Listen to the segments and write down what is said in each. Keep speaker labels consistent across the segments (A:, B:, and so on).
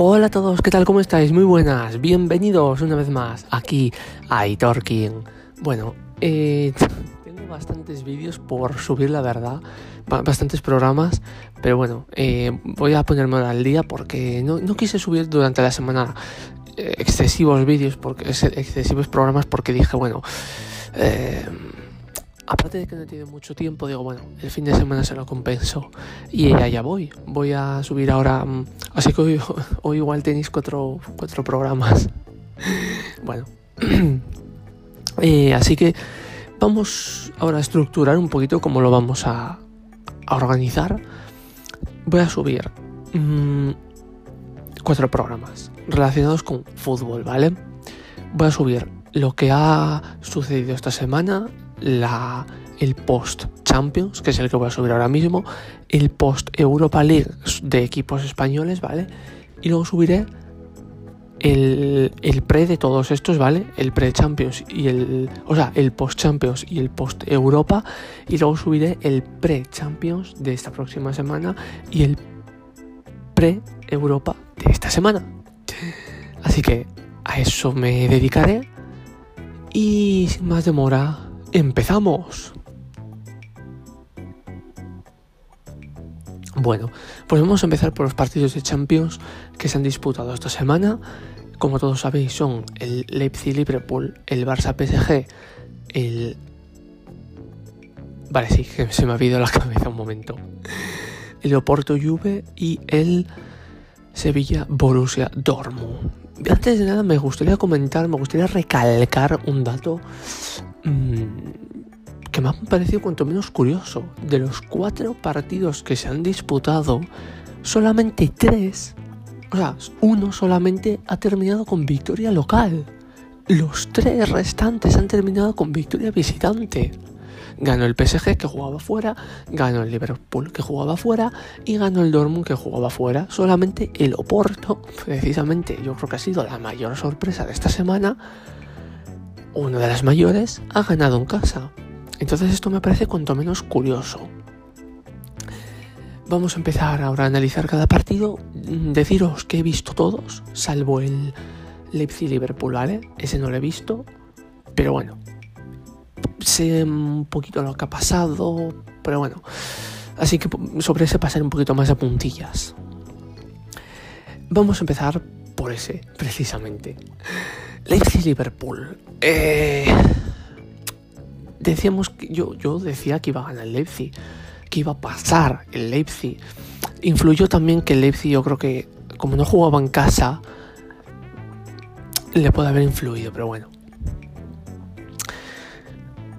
A: Hola a todos, ¿qué tal? ¿Cómo estáis? Muy buenas, bienvenidos una vez más aquí a iTorking. Bueno, eh, tengo bastantes vídeos por subir, la verdad, bastantes programas, pero bueno, eh, voy a ponerme al día porque no, quise subir durante la semana eh, excesivos vídeos, porque excesivos programas, porque dije, bueno, eh, aparte de que no tiene mucho tiempo, digo, bueno, el fin de semana se lo compenso. Y allá voy. Voy a subir ahora. Mm, así que hoy, igual tenéis cuatro, cuatro programas. bueno. Eh, así que vamos ahora a estructurar un poquito cómo lo vamos a, organizar. Voy a subir mm, cuatro programas relacionados con fútbol, ¿vale? Voy a subir lo que ha sucedido esta semana la, el post Champions, que es el que voy a subir ahora mismo, el post Europa League de equipos españoles, ¿vale? Y luego subiré el, el pre de todos estos, ¿vale? El pre Champions y el, o sea, el post Champions y el post Europa, y luego subiré el pre Champions de esta próxima semana y el pre Europa de esta semana. Así que a eso me dedicaré y sin más demora ¡Empezamos! Bueno, pues vamos a empezar por los partidos de Champions que se han disputado esta semana. Como todos sabéis, son el Leipzig-Liverpool, el Barça-PSG, el... Vale, sí, que se me ha ido la cabeza un momento. El Oporto-Juve y el Sevilla-Borussia Dortmund. Antes de nada me gustaría comentar, me gustaría recalcar un dato que me ha parecido cuanto menos curioso. De los cuatro partidos que se han disputado, solamente tres, o sea, uno solamente ha terminado con victoria local. Los tres restantes han terminado con victoria visitante. Ganó el PSG que jugaba fuera, ganó el Liverpool que jugaba fuera y ganó el Dortmund que jugaba fuera. Solamente el Oporto, precisamente yo creo que ha sido la mayor sorpresa de esta semana, una de las mayores ha ganado en casa. Entonces esto me parece cuanto menos curioso. Vamos a empezar ahora a analizar cada partido. Deciros que he visto todos, salvo el Leipzig-Liverpool, ¿vale? Ese no lo he visto. Pero bueno, sé un poquito lo que ha pasado, pero bueno. Así que sobre ese pasar un poquito más a puntillas. Vamos a empezar por ese, precisamente. Leipzig-Liverpool. Eh, decíamos que yo, yo decía que iba a ganar Leipzig, que iba a pasar el Leipzig. Influyó también que el Leipzig, yo creo que como no jugaba en casa, le puede haber influido, pero bueno.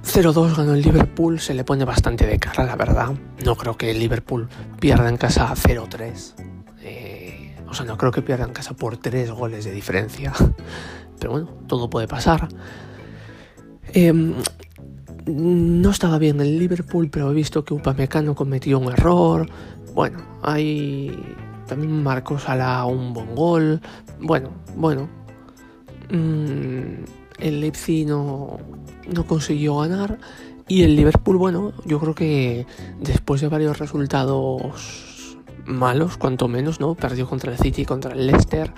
A: 0-2 ganó el Liverpool, se le pone bastante de cara, la verdad. No creo que el Liverpool pierda en casa 0-3. O sea, no creo que pierda en casa por 3 goles de diferencia. Pero bueno, todo puede pasar. Em, no estaba bien el Liverpool, pero he visto que Upamecano cometió un error. Bueno, hay también Marcos Sala un buen gol. Bueno, bueno. Mm, el Leipzig no, no consiguió ganar. Y el Liverpool, bueno, yo creo que después de varios resultados malos, cuanto menos, ¿no? Perdió contra el City, contra el Leicester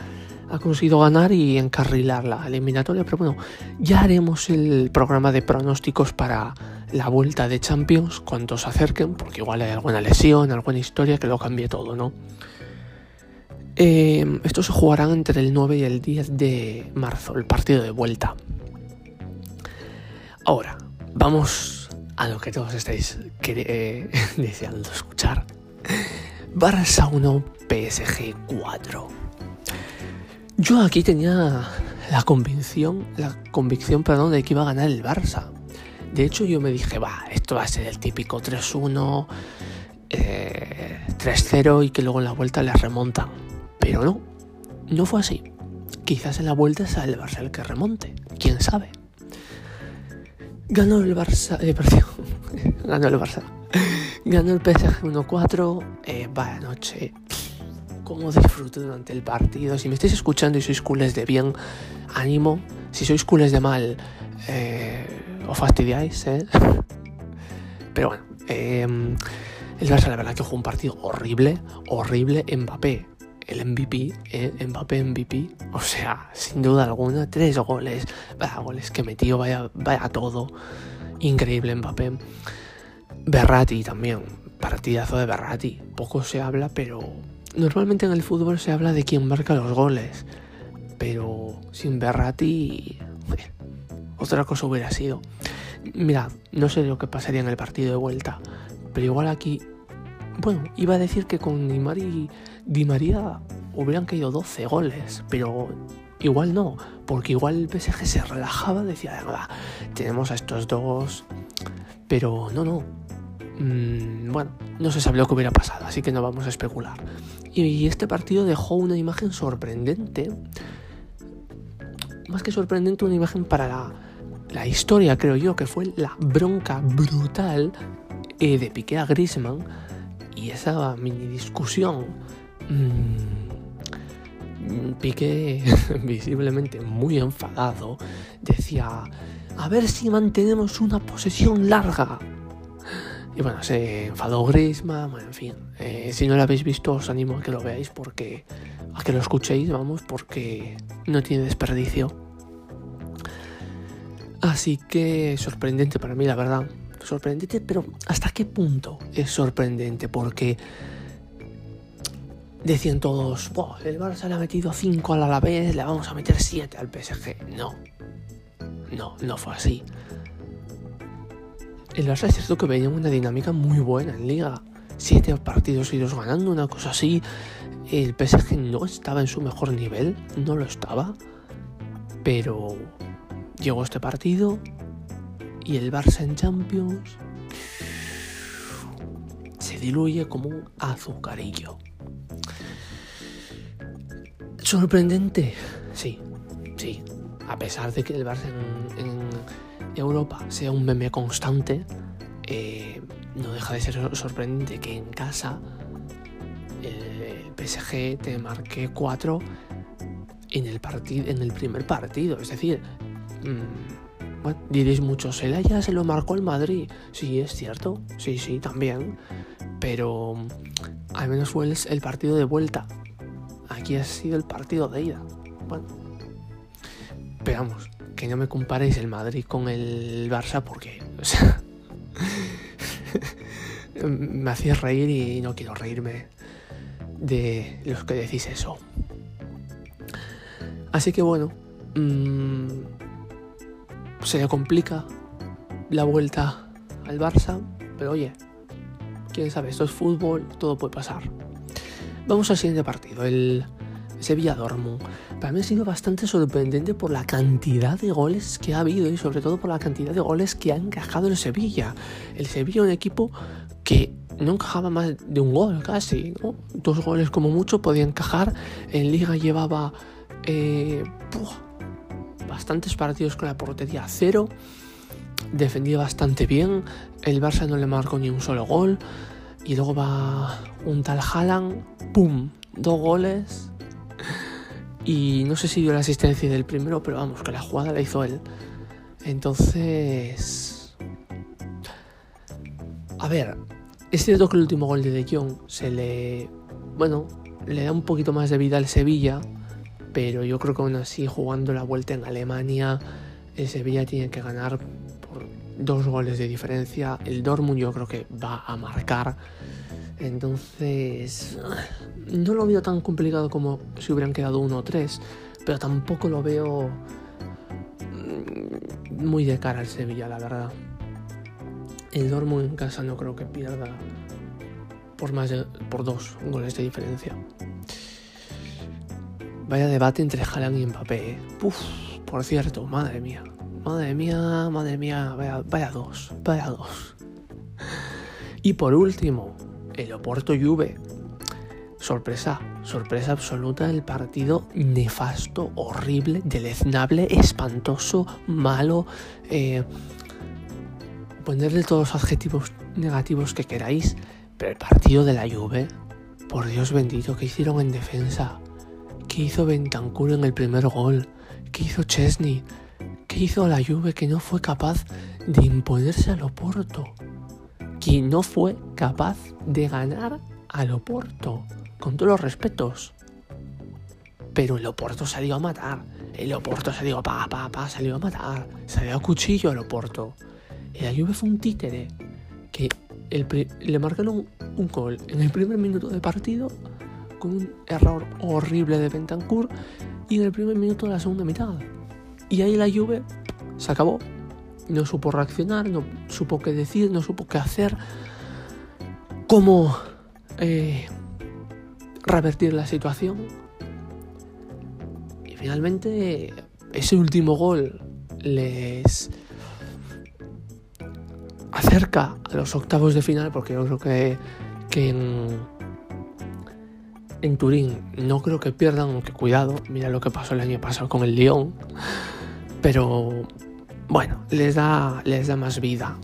A: ha conseguido ganar y encarrilar la eliminatoria. Pero bueno, ya haremos el programa de pronósticos para la vuelta de Champions cuando se acerquen, porque igual hay alguna lesión, alguna historia que lo cambie todo, ¿no? Eh, estos se jugarán entre el 9 y el 10 de marzo, el partido de vuelta. Ahora, vamos a lo que todos estáis eh, deseando escuchar. Barça 1, PSG 4. Yo aquí tenía la convicción, la convicción, perdón, de que iba a ganar el Barça. De hecho, yo me dije, va, esto va a ser el típico 3-1, 3-0 eh, y que luego en la vuelta le remontan. Pero no, no fue así. Quizás en la vuelta sea el Barça el que remonte, quién sabe. Ganó el Barça, eh, ganó el Barça. Ganó el PSG 1-4, eh, vaya noche cómo disfruto durante el partido. Si me estáis escuchando y sois culés de bien, ánimo. Si sois culés de mal, eh, os fastidiáis, ¿eh? Pero bueno, em, el Barça la verdad que jugó un partido horrible, horrible. Mbappé el MVP, ¿eh? Mbappé MVP. O sea, sin duda alguna, tres goles. Vaya goles que metió, vaya, vaya todo. Increíble Mbappé. Berratti también. Partidazo de Berratti. Poco se habla, pero normalmente en el fútbol se habla de quién marca los goles. Pero sin Berratti, otra cosa hubiera sido. Mira, no sé lo que pasaría en el partido de vuelta, pero igual aquí, bueno, iba a decir que con y Di María hubieran caído 12 goles, pero igual no, porque igual el PSG se relajaba, decía, nada, tenemos a estos dos, pero no, no. Mm, bueno, no se sabe lo que hubiera pasado, así que no vamos a especular. Y este partido dejó una imagen sorprendente, más que sorprendente, una imagen para la historia, creo yo, que fue la bronca brutal eh, de Piqué a Griezmann y esa mini discusión. Mmm, Piqué, visiblemente muy enfadado, decía: A ver si mantenemos una posesión larga. Y bueno, se enfadó Griezmann, en fin. Eh, si no lo habéis visto, os animo a que lo veáis porque. a que lo escuchéis, vamos, porque no tiene desperdicio. Así que sorprendente para mí, la verdad. Sorprendente, pero ¿hasta qué punto es sorprendente? Porque decían todos, el Barça le ha metido 5 al Alavés, le vamos a meter 7 al PSG. No, no, no fue así. El Barça es cierto que venía una dinámica muy buena en liga. Siete partidos idos ganando, una cosa así. El PSG no estaba en su mejor nivel, no lo estaba. Pero Llegó este partido y el Barça en Champions se diluye como un azucarillo. Sorprendente, sí, sí. A pesar de que el Barça en, Europa sea un meme constante, eh, no deja de ser sorprendente que en casa el PSG te marque 4 en el, en el primer partido. Es decir, Mm, diréis muchos, el ya se lo marcó el Madrid. Sí, es cierto, sí, sí, también. Pero mm, al menos fue el, partido de vuelta. Aquí ha sido el partido de ida. Bueno, pero vamos, que no me comparéis el Madrid con el Barça porque, me hacía reír y no quiero reírme de los que decís eso. Así que bueno, mmm, se le complica la vuelta al Barça, pero oye, quién sabe, esto es fútbol, todo puede pasar. Vamos al siguiente partido, el Sevilla Dortmund. Para mí ha sido bastante sorprendente por la cantidad de goles que ha habido y sobre todo por la cantidad de goles que ha encajado el Sevilla. El Sevilla, un equipo que no encajaba más de un gol casi, dos goles como mucho podía encajar. En Liga llevaba eh, bastantes partidos con la portería cero, defendía bastante bien, el Barça no le marcó ni un solo gol, y luego va un tal Haaland, ¡pum! Dos goles, y no sé si dio la asistencia del primero, pero vamos, que la jugada la hizo él. Entonces... A ver, es cierto que el último gol de De Jong se le... Bueno, le da un poquito más de vida al Sevilla, pero yo creo que aún así jugando la vuelta en Alemania, el Sevilla tiene que ganar por dos goles de diferencia. El Dortmund yo creo que va a marcar. Entonces, no lo veo tan complicado como si hubieran quedado uno o tres, pero tampoco lo veo mm, muy de cara al Sevilla, la verdad. El Dortmund en casa no creo que pierda por más de por dos goles de diferencia. Vaya debate entre Haaland y Mbappé. ¿eh? por cierto, madre mía. Madre mía, madre mía, vaya dos, vaya dos. Y por último, el Oporto Juve. Sorpresa, sorpresa absoluta del partido nefasto, horrible, deleznable, espantoso, malo. Eh, ponerle todos los adjetivos negativos que queráis, pero el partido de la Juve, por Dios bendito, que hicieron en defensa? ¿Qué hizo Bentancur en el primer gol? ¿Qué hizo Chesney? ¿Qué hizo la Juve que no fue capaz de imponerse al Oporto? Que no fue capaz de ganar al Oporto. Con todos los respetos. pero el Oporto salió a matar. El Oporto salió pa, pa, pa, salió a matar. Salió a cuchillo el Oporto. Y la Juve fue un títere que le marcaron un gol en el primer minuto de partido con un error horrible de Bentancur y en el primer minuto de la segunda mitad. Y ahí la Juve se acabó. No supo reaccionar, no supo qué decir, no supo qué hacer, cómo eh, revertir la situación. Y finalmente ese último gol les acerca a los octavos de final, porque yo creo que, que en, Turín no creo que pierdan, aunque cuidado, mira lo que pasó el año pasado con el Lyon, pero bueno, les da, les da más vida.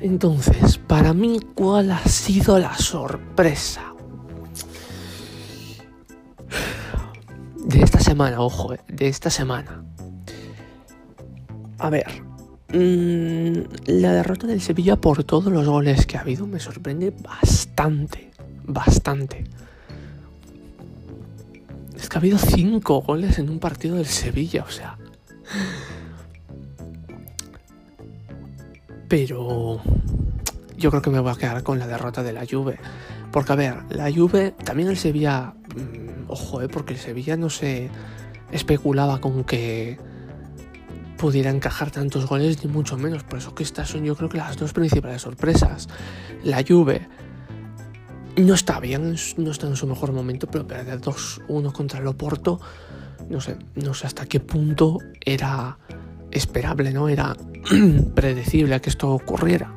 A: Entonces, para mí, ¿cuál ha sido la sorpresa? De esta semana, ojo, eh, de esta semana. A ver, Mm, la derrota del Sevilla por todos los goles que ha habido me sorprende bastante, bastante. Es que ha habido cinco goles en un partido del Sevilla, o sea. Pero yo creo que me voy a quedar con la derrota de la Juve. Porque a ver, la Juve, también el Sevilla, mm, ojo, eh, porque el Sevilla no se especulaba con que pudiera encajar tantos goles, ni mucho menos. Por eso que estas son yo creo que las dos principales sorpresas. La Juve no está bien, no está en su mejor momento, pero perder 2-1 contra el Oporto, no sé, no sé hasta qué punto era esperable, ¿no? Era predecible que esto ocurriera.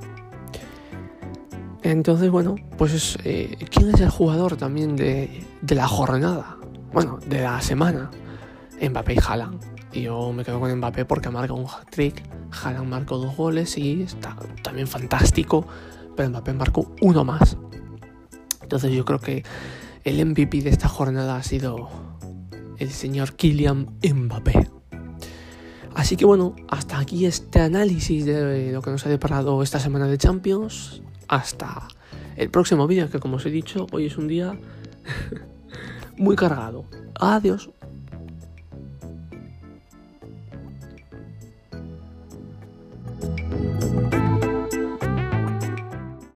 A: Entonces, bueno, pues eh, ¿quién es el jugador también de, de la jornada? Bueno, de la semana. Mbappé y Haaland. Y yo me quedo con Mbappé porque marca un hat-trick, Haaland marcó dos goles y está también fantástico, pero Mbappé marcó uno más. Entonces yo creo que el MVP de esta jornada ha sido el señor Kylian Mbappé. Así que bueno, hasta aquí este análisis de lo que nos ha deparado esta semana de Champions. Hasta el próximo vídeo, que como os he dicho, hoy es un día muy cargado. Adiós.